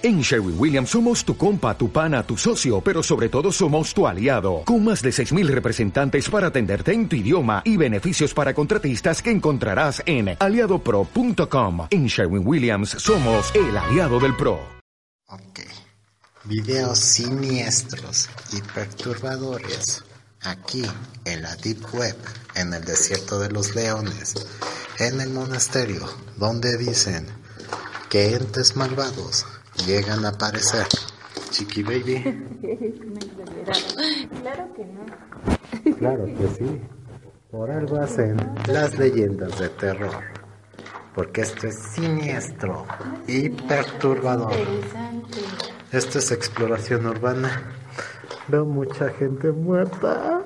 En Sherwin Williams somos tu compa, tu pana, tu socio, pero sobre todo somos tu aliado, con más de 6.000 representantes para atenderte en tu idioma y beneficios para contratistas que encontrarás en aliadopro.com. En Sherwin Williams somos el aliado del PRO. Ok. Videos siniestros y perturbadores. Aquí, en la Deep Web, en el desierto de los leones, en el monasterio, donde dicen que entes malvados llegan a aparecer. Chiqui baby. Claro que no. Claro que sí. Por algo hacen las leyendas de terror. Porque esto es siniestro y perturbador. Interesante. Esto es exploración urbana. Veo mucha gente muerta.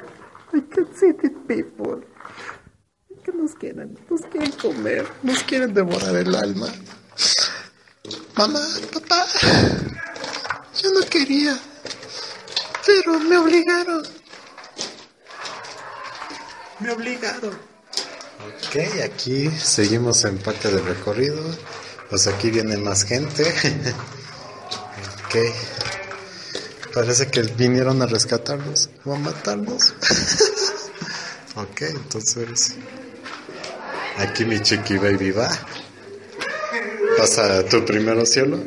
I can see it, people. Que nos quieren, nos quieren comer, nos quieren devorar el alma. Mamá, papá, yo no quería, pero me obligaron. Me obligaron. Ok, aquí seguimos en parte del recorrido. Pues aquí viene más gente. ok. Parece que vinieron a rescatarnos o a matarnos. ok, entonces. Aquí mi chiqui baby va. Pasa tu primero cielo.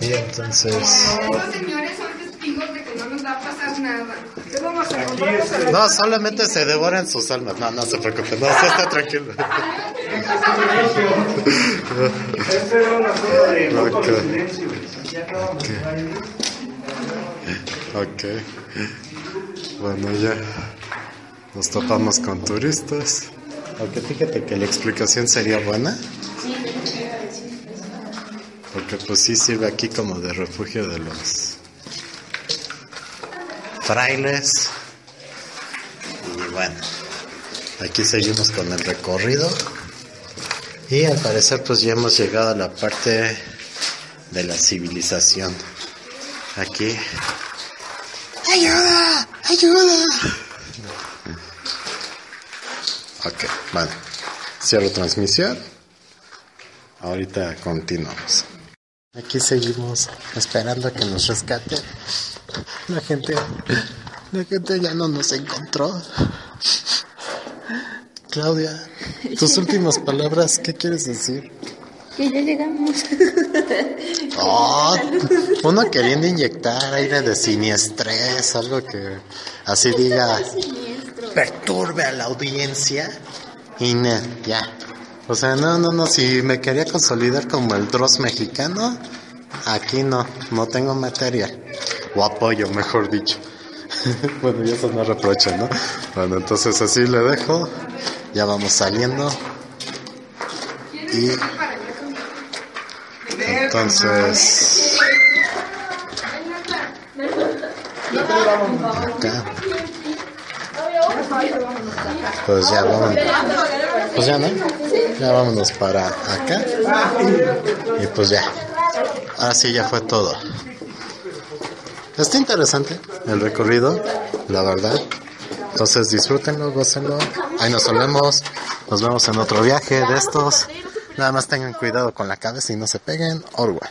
Y entonces. Los señores son testigos de que no nos va a pasar nada. ¿Qué vamos a hacer? No, solamente se devoran sus almas. No, no se preocupe. No, usted está tranquilo. Ok. Ok. Bueno, ya nos topamos con turistas. Aunque fíjate que la explicación sería buena. Porque pues sí sirve aquí como de refugio de los frailes. Y bueno, aquí seguimos con el recorrido. Y al parecer pues ya hemos llegado a la parte de la civilización. Aquí. ¡Ayuda! ¡Ayuda! Ok, bueno. Cierro transmisión. Ahorita continuamos. Aquí seguimos esperando a que nos rescate. La gente, la gente ya no nos encontró. Claudia, tus últimas palabras, ¿qué quieres decir? Que ya llegamos. Oh, uno queriendo inyectar aire de siniestrés, algo que así diga. Perturbe a la audiencia. Y no, ya. O sea, no, no, no, si me quería consolidar como el Dross mexicano, aquí no, no tengo materia. O apoyo, mejor dicho. bueno, ya eso no reproche, ¿no? Bueno, entonces así le dejo. Ya vamos saliendo. Y entonces... Acá. Pues ya vamos. Pues ya no. Ya vámonos para acá. Y pues ya. Ahora sí ya fue todo. Está interesante el recorrido, la verdad. Entonces disfrútenlo, gócenlo. Ahí nos solemos. Nos vemos en otro viaje de estos. Nada más tengan cuidado con la cabeza y no se peguen. Orwell.